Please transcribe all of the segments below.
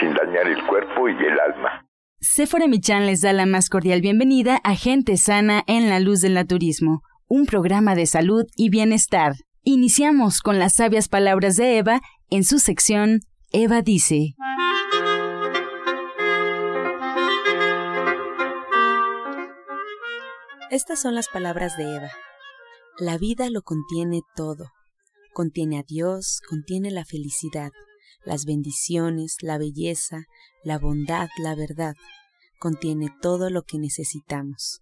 sin dañar el cuerpo y el alma. Sephora Michan les da la más cordial bienvenida a Gente Sana en la Luz del Naturismo, un programa de salud y bienestar. Iniciamos con las sabias palabras de Eva en su sección Eva dice. Estas son las palabras de Eva. La vida lo contiene todo. Contiene a Dios, contiene la felicidad, las bendiciones, la belleza, la bondad, la verdad. Contiene todo lo que necesitamos.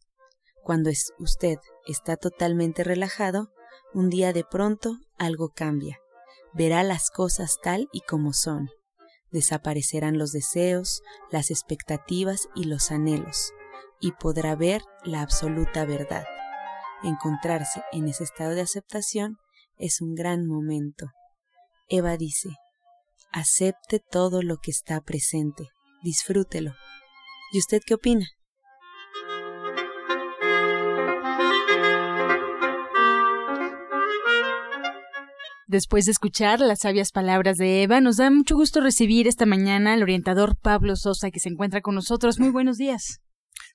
Cuando usted está totalmente relajado, un día de pronto algo cambia. Verá las cosas tal y como son. Desaparecerán los deseos, las expectativas y los anhelos, y podrá ver la absoluta verdad. Encontrarse en ese estado de aceptación es un gran momento. Eva dice, acepte todo lo que está presente, disfrútelo. ¿Y usted qué opina? Después de escuchar las sabias palabras de Eva, nos da mucho gusto recibir esta mañana al orientador Pablo Sosa, que se encuentra con nosotros. Muy buenos días.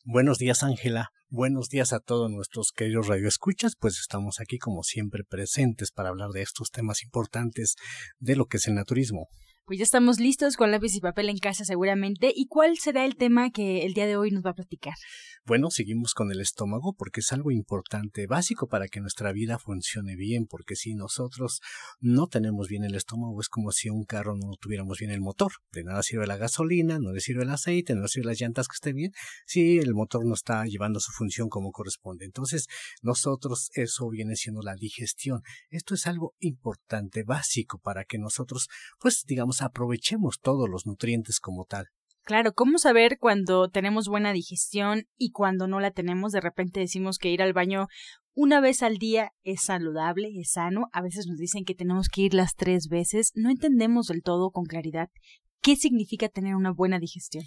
Buenos días, Ángela. Buenos días a todos nuestros queridos radioescuchas, pues estamos aquí como siempre presentes para hablar de estos temas importantes de lo que es el naturismo. Pues ya estamos listos con lápiz y papel en casa seguramente. ¿Y cuál será el tema que el día de hoy nos va a platicar? Bueno, seguimos con el estómago porque es algo importante, básico para que nuestra vida funcione bien, porque si nosotros no tenemos bien el estómago es como si un carro no tuviéramos bien el motor. De nada sirve la gasolina, no le sirve el aceite, no le sirve las llantas que esté bien, si el motor no está llevando su función como corresponde. Entonces, nosotros eso viene siendo la digestión. Esto es algo importante, básico para que nosotros, pues digamos, aprovechemos todos los nutrientes como tal. Claro, ¿cómo saber cuando tenemos buena digestión y cuando no la tenemos? De repente decimos que ir al baño una vez al día es saludable, es sano. A veces nos dicen que tenemos que ir las tres veces. No entendemos del todo con claridad qué significa tener una buena digestión.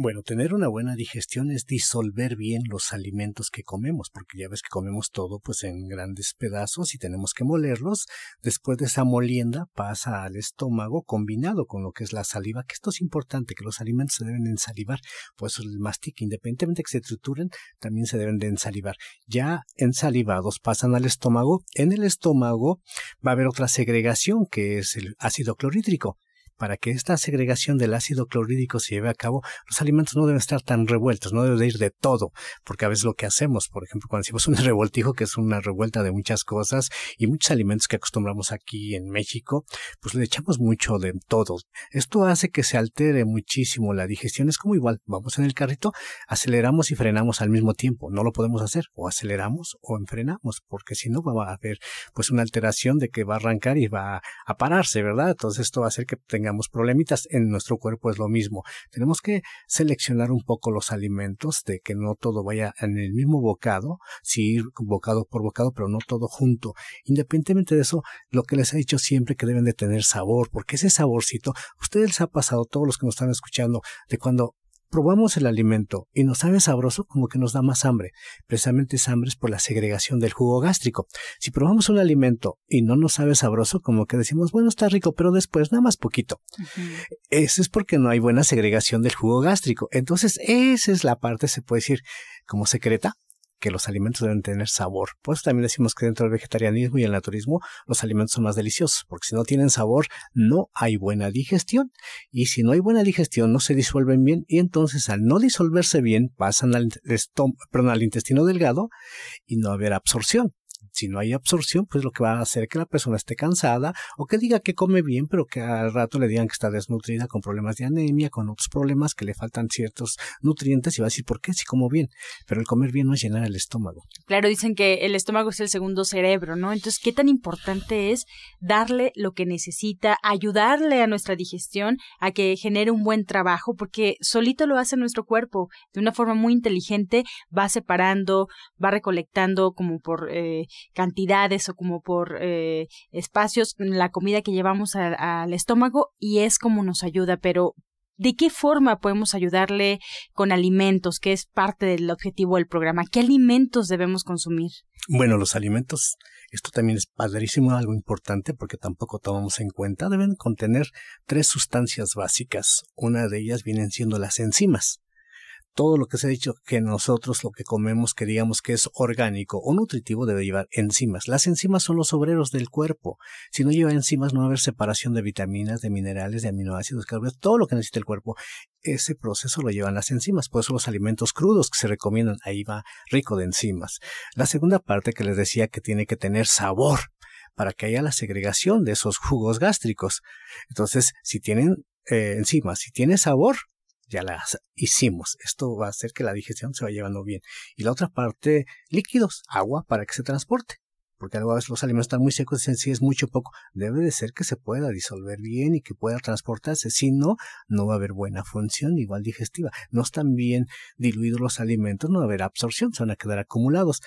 Bueno, tener una buena digestión es disolver bien los alimentos que comemos, porque ya ves que comemos todo pues en grandes pedazos y tenemos que molerlos. Después de esa molienda pasa al estómago combinado con lo que es la saliva, que esto es importante, que los alimentos se deben ensalivar, pues el mastique, independientemente de que se trituren, también se deben de ensalivar. Ya ensalivados pasan al estómago, en el estómago va a haber otra segregación que es el ácido clorhídrico para que esta segregación del ácido clorhídrico se lleve a cabo, los alimentos no deben estar tan revueltos, no deben de ir de todo, porque a veces lo que hacemos, por ejemplo, cuando decimos un revoltijo, que es una revuelta de muchas cosas y muchos alimentos que acostumbramos aquí en México, pues le echamos mucho de todo. Esto hace que se altere muchísimo la digestión. Es como igual, vamos en el carrito, aceleramos y frenamos al mismo tiempo. No lo podemos hacer, o aceleramos o enfrenamos, porque si no va a haber pues una alteración de que va a arrancar y va a pararse, ¿verdad? Entonces esto va a hacer que tenga problemitas, en nuestro cuerpo es lo mismo. Tenemos que seleccionar un poco los alimentos, de que no todo vaya en el mismo bocado, sí ir bocado por bocado, pero no todo junto. Independientemente de eso, lo que les he dicho siempre que deben de tener sabor, porque ese saborcito, ustedes les ha pasado, todos los que nos están escuchando, de cuando probamos el alimento y nos sabe sabroso, como que nos da más hambre. Precisamente esa hambre es por la segregación del jugo gástrico. Si probamos un alimento y no nos sabe sabroso, como que decimos, bueno, está rico, pero después nada más poquito. Eso es porque no hay buena segregación del jugo gástrico. Entonces, esa es la parte, se puede decir, como secreta que los alimentos deben tener sabor. Por eso también decimos que dentro del vegetarianismo y el naturismo los alimentos son más deliciosos, porque si no tienen sabor no hay buena digestión. Y si no hay buena digestión no se disuelven bien y entonces al no disolverse bien pasan al, al intestino delgado y no haber absorción si no hay absorción, pues lo que va a hacer que la persona esté cansada o que diga que come bien, pero que al rato le digan que está desnutrida con problemas de anemia, con otros problemas, que le faltan ciertos nutrientes y va a decir, ¿por qué? Si como bien. Pero el comer bien no es llenar el estómago. Claro, dicen que el estómago es el segundo cerebro, ¿no? Entonces, ¿qué tan importante es darle lo que necesita, ayudarle a nuestra digestión a que genere un buen trabajo? Porque solito lo hace nuestro cuerpo de una forma muy inteligente, va separando, va recolectando como por eh, cantidades o como por eh, espacios la comida que llevamos al estómago y es como nos ayuda, pero ¿De qué forma podemos ayudarle con alimentos, que es parte del objetivo del programa? ¿Qué alimentos debemos consumir? Bueno, los alimentos Esto también es padrísimo, algo importante porque tampoco tomamos en cuenta. Deben contener tres sustancias básicas. Una de ellas vienen siendo las enzimas todo lo que se ha dicho que nosotros lo que comemos que digamos que es orgánico o nutritivo debe llevar enzimas. Las enzimas son los obreros del cuerpo. Si no lleva enzimas no va a haber separación de vitaminas, de minerales, de aminoácidos, carbohidratos, todo lo que necesita el cuerpo. Ese proceso lo llevan las enzimas. Por eso los alimentos crudos que se recomiendan, ahí va rico de enzimas. La segunda parte que les decía que tiene que tener sabor para que haya la segregación de esos jugos gástricos. Entonces, si tienen eh, enzimas, si tiene sabor, ya las hicimos. Esto va a hacer que la digestión se vaya llevando bien. Y la otra parte, líquidos, agua para que se transporte. Porque a veces los alimentos están muy secos, si es mucho poco, debe de ser que se pueda disolver bien y que pueda transportarse. Si no, no va a haber buena función, igual digestiva. No están bien diluidos los alimentos, no va a haber absorción, se van a quedar acumulados.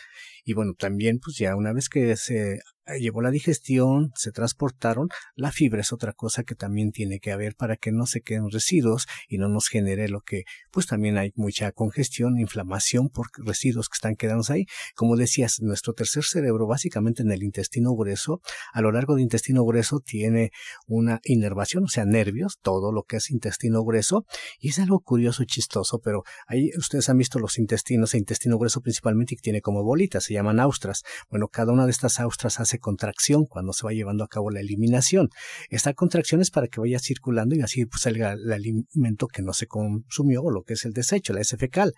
Y bueno, también, pues ya una vez que se eh, llevó la digestión, se transportaron, la fibra es otra cosa que también tiene que haber para que no se queden residuos y no nos genere lo que, pues también hay mucha congestión, inflamación por residuos que están quedando ahí. Como decías, nuestro tercer cerebro, básicamente en el intestino grueso, a lo largo del intestino grueso tiene una inervación, o sea, nervios, todo lo que es intestino grueso, y es algo curioso chistoso, pero ahí ustedes han visto los intestinos, el intestino grueso principalmente que tiene como bolitas, se llaman austras. Bueno, cada una de estas austras hace contracción cuando se va llevando a cabo la eliminación. Esta contracción es para que vaya circulando y así pues, salga el alimento que no se consumió o lo que es el desecho, la S fecal.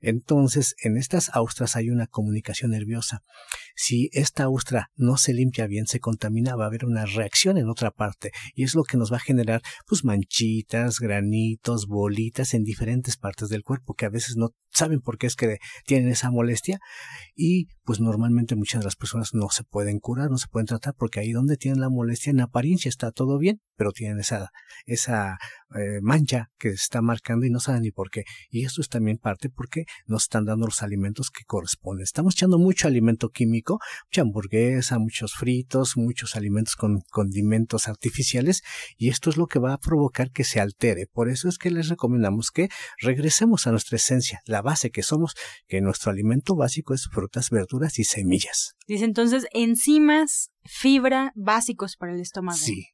Entonces, en estas austras hay una comunicación nerviosa. Si esta austra no se limpia bien, se contamina, va a haber una reacción en otra parte y es lo que nos va a generar pues manchitas, granitos, bolitas en diferentes partes del cuerpo que a veces no saben por qué es que tienen esa molestia y pues normalmente muchas de las personas no se pueden curar, no se pueden tratar porque ahí donde tienen la molestia en apariencia está todo bien, pero tienen esa, esa eh, mancha que se está marcando y no saben ni por qué. Y esto es también parte porque nos están dando los alimentos que corresponden. Estamos echando mucho alimento químico, mucha hamburguesa, muchos fritos, muchos alimentos con condimentos artificiales y esto es lo que va a provocar que se altere. Por eso es que les recomendamos que regresemos a nuestra esencia, la base que somos, que nuestro alimento básico es frutas, verduras y semillas. Dice entonces enzimas, fibra, básicos para el estómago. Sí,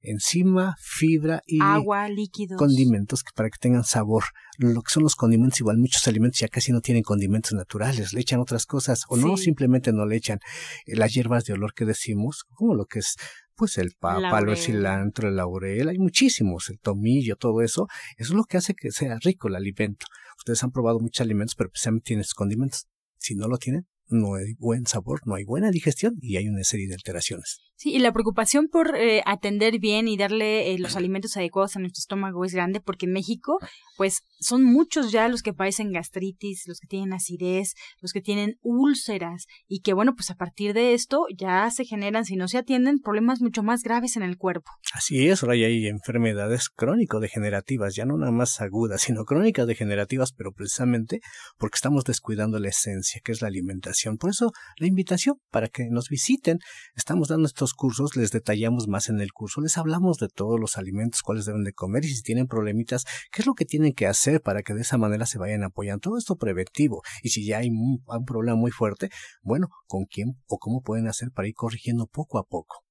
enzima, fibra y agua, líquidos. condimentos que para que tengan sabor. Lo que son los condimentos, igual muchos alimentos ya casi no tienen condimentos naturales, le echan otras cosas o no, simplemente no le echan eh, las hierbas de olor que decimos, como lo que es pues el pápalo, el cilantro, el laurel, hay muchísimos, el tomillo, todo eso, eso es lo que hace que sea rico el alimento. Ustedes han probado muchos alimentos, pero precisamente tienen condimentos. Si no lo tienen, no hay buen sabor, no hay buena digestión y hay una serie de alteraciones. Sí, y la preocupación por eh, atender bien y darle eh, los alimentos adecuados a nuestro estómago es grande porque en México, pues son muchos ya los que padecen gastritis, los que tienen acidez, los que tienen úlceras y que bueno, pues a partir de esto ya se generan, si no se atienden, problemas mucho más graves en el cuerpo. Así es, ahora ya hay enfermedades crónico-degenerativas, ya no nada más agudas, sino crónicas degenerativas, pero precisamente porque estamos descuidando la esencia, que es la alimentación. Por eso la invitación para que nos visiten, estamos dando estos cursos les detallamos más en el curso, les hablamos de todos los alimentos, cuáles deben de comer y si tienen problemitas, qué es lo que tienen que hacer para que de esa manera se vayan apoyando. Todo esto preventivo. Y si ya hay un, un problema muy fuerte, bueno, ¿con quién o cómo pueden hacer para ir corrigiendo poco a poco?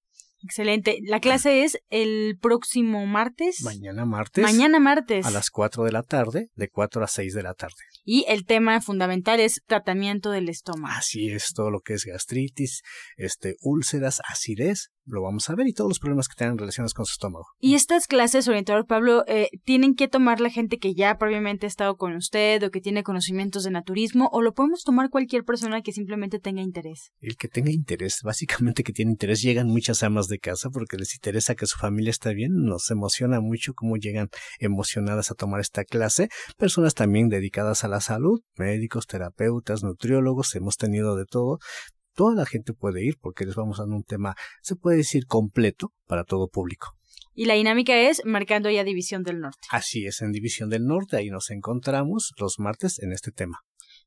Excelente. La clase es el próximo martes. Mañana martes. Mañana martes. A las 4 de la tarde, de 4 a 6 de la tarde. Y el tema fundamental es tratamiento del estómago. Así es, todo lo que es gastritis, este, úlceras, acidez, lo vamos a ver y todos los problemas que tengan relacionados con su estómago. Y estas clases, orientador Pablo, eh, tienen que tomar la gente que ya previamente ha estado con usted o que tiene conocimientos de naturismo o lo podemos tomar cualquier persona que simplemente tenga interés. El que tenga interés, básicamente que tiene interés, llegan muchas amas de casa porque les interesa que su familia esté bien, nos emociona mucho cómo llegan emocionadas a tomar esta clase, personas también dedicadas a la salud, médicos, terapeutas, nutriólogos, hemos tenido de todo, toda la gente puede ir porque les vamos dando un tema, se puede decir, completo para todo público. Y la dinámica es marcando ya División del Norte. Así es, en División del Norte, ahí nos encontramos los martes en este tema.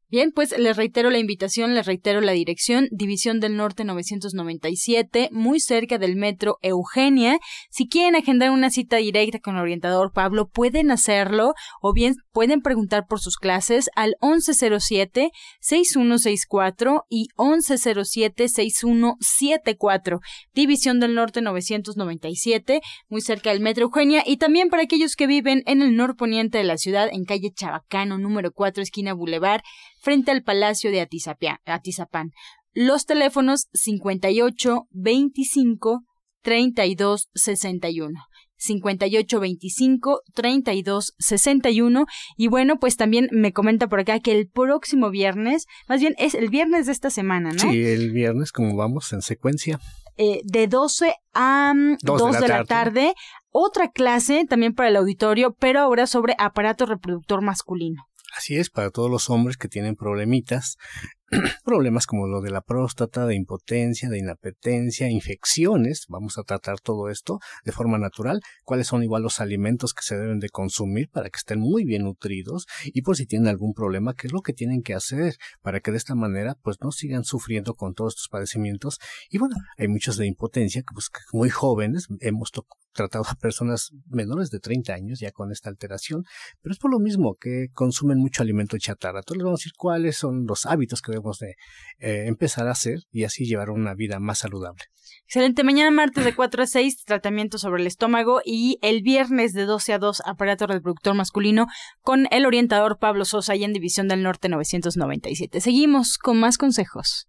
Bien, pues les reitero la invitación, les reitero la dirección, División del Norte 997, muy cerca del metro Eugenia. Si quieren agendar una cita directa con el orientador Pablo, pueden hacerlo o bien pueden preguntar por sus clases al 1107-6164 y 1107-6174, División del Norte 997, muy cerca del metro Eugenia y también para aquellos que viven en el norponiente de la ciudad, en calle Chabacano, número 4, esquina Boulevard frente al Palacio de Atizapán. Los teléfonos 58 25 32 61. 58 25 32 61 y bueno pues también me comenta por acá que el próximo viernes más bien es el viernes de esta semana ¿no? Sí, el viernes como vamos en secuencia eh, de 12 a 2, mm, de, la, tarde otra clase también para el auditorio pero ahora sobre aparato reproductor masculino Así es, para todos los hombres que tienen problemitas, problemas como lo de la próstata, de impotencia, de inapetencia, infecciones, vamos a tratar todo esto de forma natural, cuáles son igual los alimentos que se deben de consumir para que estén muy bien nutridos y por si tienen algún problema, qué es lo que tienen que hacer para que de esta manera pues no sigan sufriendo con todos estos padecimientos. Y bueno, hay muchos de impotencia que pues muy jóvenes hemos tratado a personas menores de 30 años ya con esta alteración, pero es por lo mismo que consumen mucho alimento chatarra. Entonces les vamos a decir cuáles son los hábitos que debemos de eh, empezar a hacer y así llevar una vida más saludable. Excelente. Mañana martes de 4 a 6, tratamiento sobre el estómago y el viernes de 12 a 2, aparato reproductor masculino con el orientador Pablo Sosa y en División del Norte 997. Seguimos con más consejos.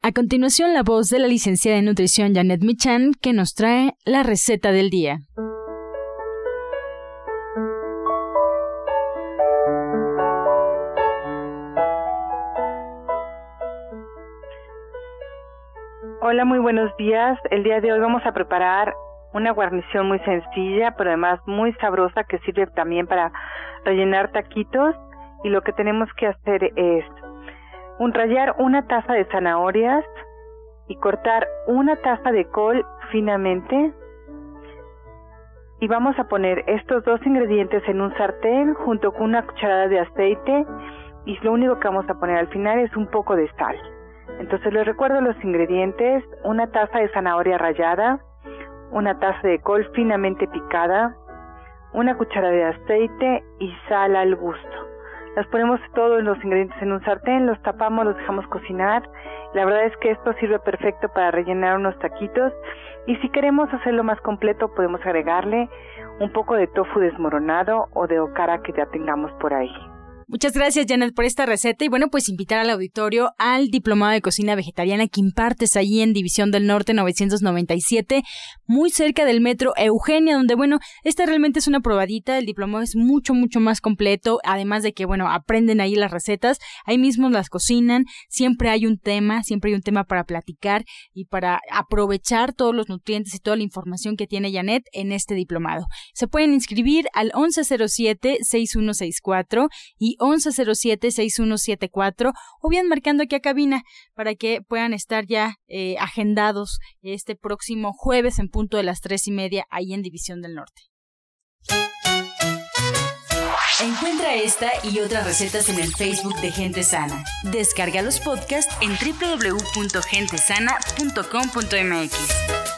A continuación, la voz de la licenciada en nutrición Janet Michan, que nos trae la receta del día. Hola, muy buenos días. El día de hoy vamos a preparar una guarnición muy sencilla, pero además muy sabrosa que sirve también para rellenar taquitos. Y lo que tenemos que hacer es un rallar una taza de zanahorias y cortar una taza de col finamente. Y vamos a poner estos dos ingredientes en un sartén junto con una cucharada de aceite y lo único que vamos a poner al final es un poco de sal. Entonces les recuerdo los ingredientes, una taza de zanahoria rallada, una taza de col finamente picada, una cucharada de aceite y sal al gusto. Las ponemos todos los ingredientes en un sartén, los tapamos, los dejamos cocinar. La verdad es que esto sirve perfecto para rellenar unos taquitos. Y si queremos hacerlo más completo, podemos agregarle un poco de tofu desmoronado o de okara que ya tengamos por ahí. Muchas gracias, Janet, por esta receta. Y bueno, pues invitar al auditorio al Diplomado de Cocina Vegetariana que impartes allí en División del Norte 997, muy cerca del metro Eugenia, donde, bueno, esta realmente es una probadita. El diplomado es mucho, mucho más completo. Además de que, bueno, aprenden ahí las recetas, ahí mismo las cocinan. Siempre hay un tema, siempre hay un tema para platicar y para aprovechar todos los nutrientes y toda la información que tiene Janet en este diplomado. Se pueden inscribir al 1107-6164 y 1107-6174 o bien marcando aquí a cabina para que puedan estar ya eh, agendados este próximo jueves en punto de las tres y media ahí en División del Norte. Encuentra esta y otras recetas en el Facebook de Gente Sana. Descarga los podcasts en www.gentesana.com.mx.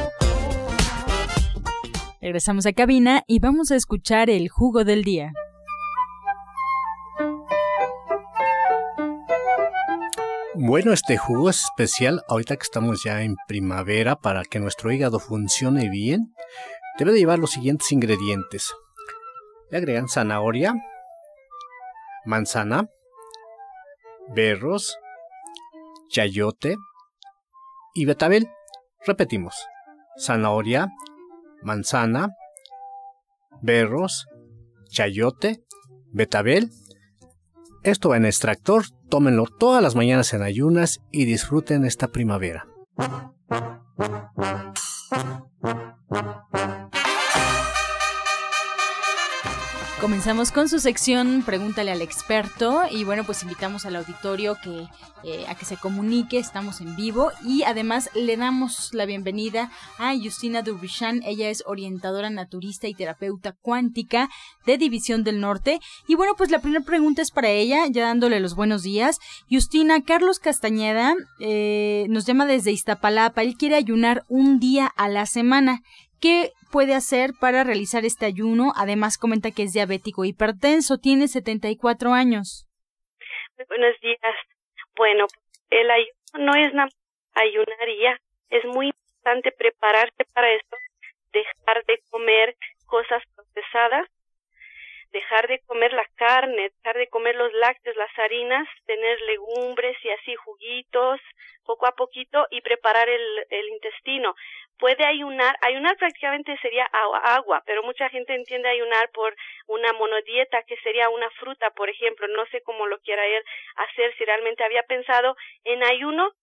Regresamos a cabina y vamos a escuchar el jugo del día. Bueno, este jugo es especial ahorita que estamos ya en primavera para que nuestro hígado funcione bien. Debe de llevar los siguientes ingredientes. Le agregan zanahoria, manzana, berros, chayote y betabel. Repetimos. Zanahoria, manzana, berros, chayote, betabel. Esto va en extractor, tómenlo todas las mañanas en ayunas y disfruten esta primavera. Comenzamos con su sección Pregúntale al experto y bueno pues invitamos al auditorio que eh, a que se comunique, estamos en vivo y además le damos la bienvenida a Justina Durbichan, ella es orientadora naturista y terapeuta cuántica de División del Norte y bueno pues la primera pregunta es para ella, ya dándole los buenos días. Justina, Carlos Castañeda eh, nos llama desde Iztapalapa, él quiere ayunar un día a la semana. ¿Qué puede hacer para realizar este ayuno? Además comenta que es diabético hipertenso, tiene 74 años. buenos días. Bueno, el ayuno no es nada ayunaría, es muy importante prepararse para esto, dejar de comer cosas procesadas, dejar de comer la carne, dejar de comer los lácteos, las harinas, tener legumbres y así juguitos, poco a poquito y preparar el, el intestino. Puede ayunar, ayunar prácticamente sería agua, pero mucha gente entiende ayunar por una monodieta que sería una fruta, por ejemplo, no sé cómo lo quiera él hacer, si realmente había pensado en ayuno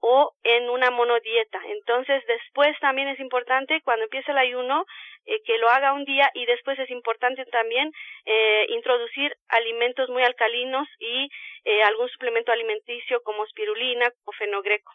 o en una monodieta. Entonces, después también es importante cuando empiece el ayuno eh, que lo haga un día y después es importante también eh, introducir alimentos muy alcalinos y eh, algún suplemento alimenticio como espirulina o fenogreco.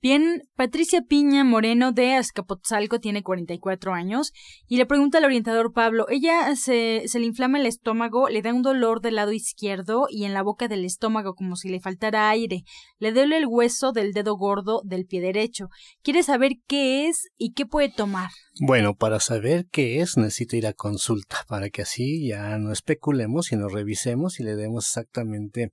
Bien, Patricia Piña Moreno de Azcapotzalco tiene 44 años y le pregunta al orientador Pablo, ella se, se le inflama el estómago, le da un dolor del lado izquierdo y en la boca del estómago como si le faltara aire, le duele el hueso del dedo gordo del pie derecho. Quiere saber qué es y qué puede tomar. Bueno, para saber qué es necesita ir a consulta, para que así ya no especulemos, sino revisemos y le demos exactamente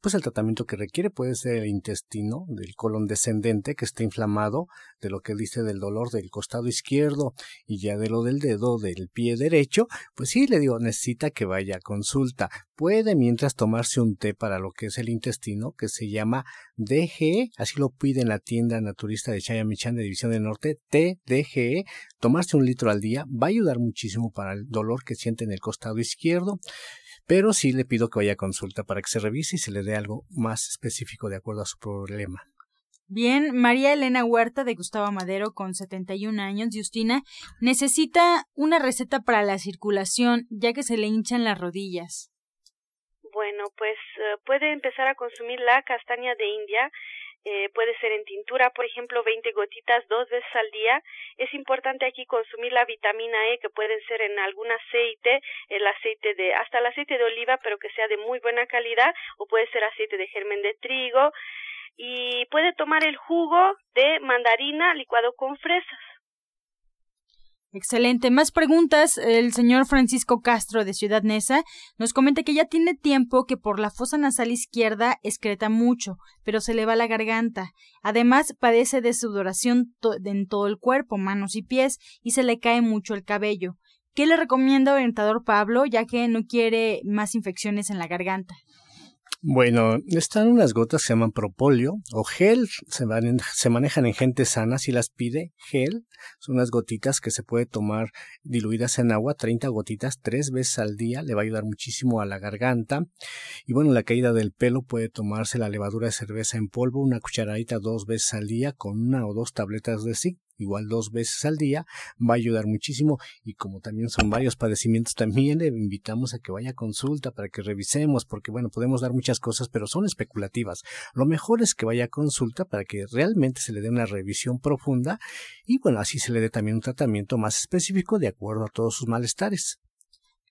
pues el tratamiento que requiere puede ser el intestino del colon descendente que está inflamado, de lo que dice del dolor del costado izquierdo y ya de lo del dedo del pie derecho, pues sí, le digo, necesita que vaya a consulta. Puede mientras tomarse un té para lo que es el intestino, que se llama DGE, así lo pide en la tienda naturista de Chayamichan de División del Norte, TDGE, tomarse un litro al día va a ayudar muchísimo para el dolor que siente en el costado izquierdo pero sí le pido que vaya a consulta para que se revise y se le dé algo más específico de acuerdo a su problema. Bien, María Elena Huerta de Gustavo Madero con 71 años, Justina, necesita una receta para la circulación ya que se le hinchan las rodillas. Bueno, pues eh, puede empezar a consumir la castaña de India eh, puede ser en tintura, por ejemplo, 20 gotitas dos veces al día. Es importante aquí consumir la vitamina E, que puede ser en algún aceite, el aceite de, hasta el aceite de oliva, pero que sea de muy buena calidad, o puede ser aceite de germen de trigo. Y puede tomar el jugo de mandarina licuado con fresas. Excelente. Más preguntas. El señor Francisco Castro de Ciudad Neza nos comenta que ya tiene tiempo que por la fosa nasal izquierda excreta mucho, pero se le va la garganta. Además, padece de sudoración en todo el cuerpo, manos y pies, y se le cae mucho el cabello. ¿Qué le recomienda orientador Pablo, ya que no quiere más infecciones en la garganta? Bueno, están unas gotas que se llaman propóleo o gel, se, se manejan en gente sana, si las pide, gel, son unas gotitas que se puede tomar diluidas en agua, 30 gotitas, tres veces al día, le va a ayudar muchísimo a la garganta. Y bueno, la caída del pelo puede tomarse la levadura de cerveza en polvo, una cucharadita dos veces al día con una o dos tabletas de zinc igual dos veces al día, va a ayudar muchísimo y como también son varios padecimientos, también le invitamos a que vaya a consulta para que revisemos, porque bueno, podemos dar muchas cosas, pero son especulativas. Lo mejor es que vaya a consulta para que realmente se le dé una revisión profunda y bueno, así se le dé también un tratamiento más específico de acuerdo a todos sus malestares.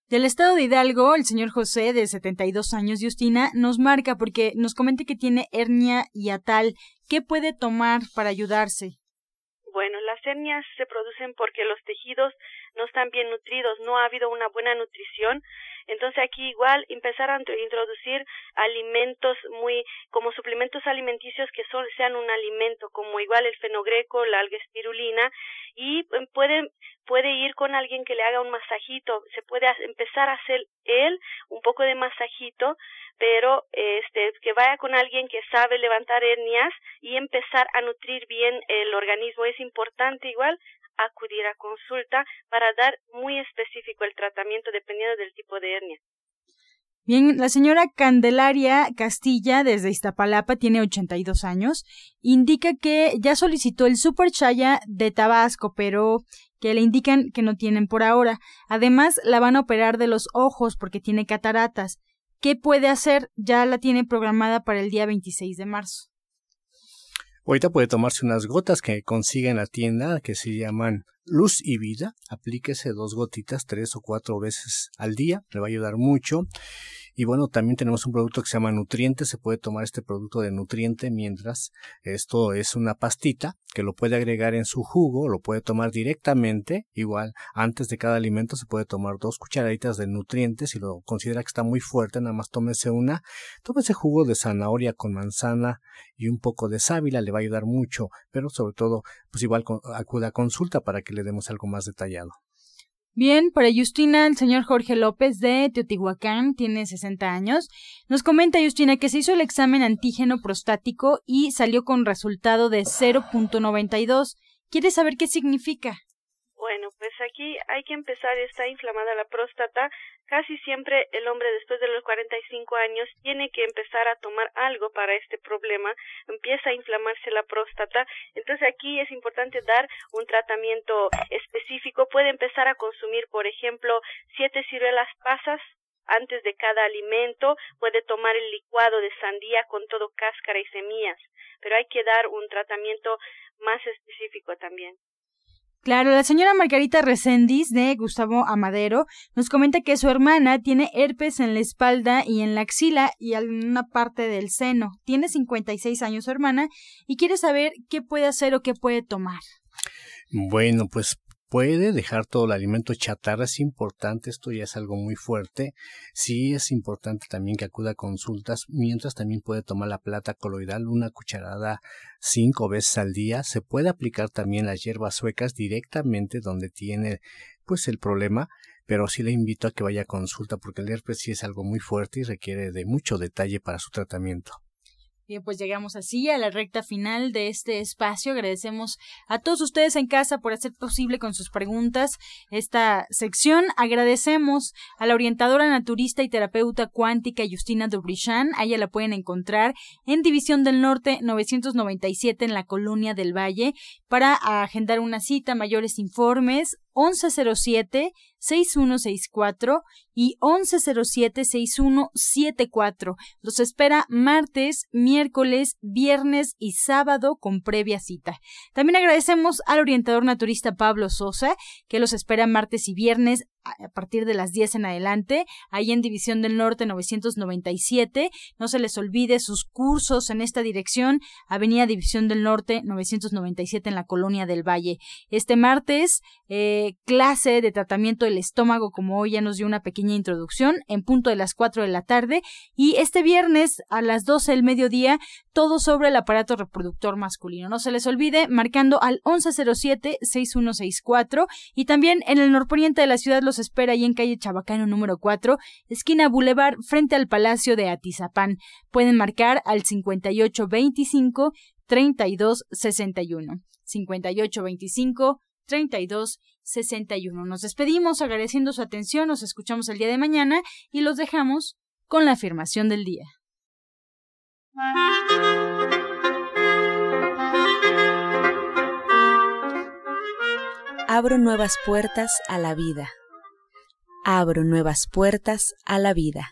Del estado de Hidalgo, el señor José, de 72 años, Justina, nos marca porque nos comenta que tiene hernia y atal. ¿Qué puede tomar para ayudarse? Bueno, las hernias se producen porque los tejidos no están bien nutridos, no ha habido una buena nutrición. Entonces aquí igual empezar a introducir alimentos muy como suplementos alimenticios que son, sean un alimento, como igual el fenogreco, la alga espirulina y em, puede ir con alguien que le haga un masajito, se puede empezar a hacer él un poco de masajito, pero este que vaya con alguien que sabe levantar hernias y empezar a nutrir bien el organismo es importante igual acudir a consulta para dar muy específico el tratamiento dependiendo del tipo de hernia. Bien, la señora Candelaria Castilla desde Iztapalapa tiene 82 años. Indica que ya solicitó el Super Chaya de Tabasco, pero que le indican que no tienen por ahora. Además, la van a operar de los ojos porque tiene cataratas. ¿Qué puede hacer? Ya la tiene programada para el día 26 de marzo. Ahorita puede tomarse unas gotas que consigue en la tienda que se llaman Luz y Vida. Aplíquese dos gotitas tres o cuatro veces al día. Le va a ayudar mucho. Y bueno, también tenemos un producto que se llama nutriente. Se puede tomar este producto de nutriente mientras esto es una pastita que lo puede agregar en su jugo, lo puede tomar directamente. Igual, antes de cada alimento se puede tomar dos cucharaditas de nutriente. Si lo considera que está muy fuerte, nada más tómese una. Tómese jugo de zanahoria con manzana y un poco de sábila, le va a ayudar mucho. Pero sobre todo, pues igual acuda a consulta para que le demos algo más detallado. Bien, para Justina, el señor Jorge López de Teotihuacán tiene 60 años. Nos comenta Justina que se hizo el examen antígeno prostático y salió con resultado de 0.92. ¿Quiere saber qué significa? Bueno, pues aquí hay que empezar, está inflamada la próstata. Casi siempre el hombre después de los 45 años tiene que empezar a tomar algo para este problema. Empieza a inflamarse la próstata. Entonces aquí es importante dar un tratamiento específico. Puede empezar a consumir, por ejemplo, siete ciruelas pasas antes de cada alimento. Puede tomar el licuado de sandía con todo cáscara y semillas. Pero hay que dar un tratamiento más específico también. Claro, la señora Margarita Reséndiz de Gustavo Amadero nos comenta que su hermana tiene herpes en la espalda y en la axila y en una parte del seno. Tiene 56 años su hermana y quiere saber qué puede hacer o qué puede tomar. Bueno, pues puede dejar todo el alimento chatarra, es importante, esto ya es algo muy fuerte. Sí es importante también que acuda a consultas, mientras también puede tomar la plata coloidal, una cucharada cinco veces al día. Se puede aplicar también las hierbas suecas directamente donde tiene pues el problema, pero sí le invito a que vaya a consulta porque el herpes sí es algo muy fuerte y requiere de mucho detalle para su tratamiento. Bien, pues llegamos así a la recta final de este espacio. Agradecemos a todos ustedes en casa por hacer posible con sus preguntas esta sección. Agradecemos a la orientadora naturista y terapeuta cuántica Justina Dubrichan. A ella la pueden encontrar en División del Norte 997 en la Colonia del Valle para agendar una cita, mayores informes 1107 6164 y 1107-6174. Los espera martes, miércoles, viernes y sábado con previa cita. También agradecemos al orientador naturista Pablo Sosa, que los espera martes y viernes a partir de las 10 en adelante, ahí en División del Norte 997. No se les olvide sus cursos en esta dirección, Avenida División del Norte 997 en la Colonia del Valle. Este martes, eh, clase de tratamiento del estómago, como hoy ya nos dio una pequeña introducción, en punto de las 4 de la tarde. Y este viernes a las 12 del mediodía, todo sobre el aparato reproductor masculino. No se les olvide, marcando al 1107-6164 y también en el norponiente de la ciudad los espera ahí en calle Chabacano número 4, esquina Boulevard, frente al Palacio de Atizapán. Pueden marcar al 5825 3261. 5825 3261. Nos despedimos agradeciendo su atención, nos escuchamos el día de mañana y los dejamos con la afirmación del día. Abro nuevas puertas a la vida abro nuevas puertas a la vida.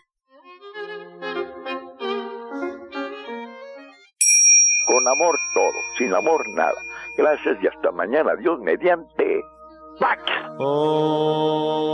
Con amor todo, sin amor nada. Gracias y hasta mañana. Dios mediante. back. Oh.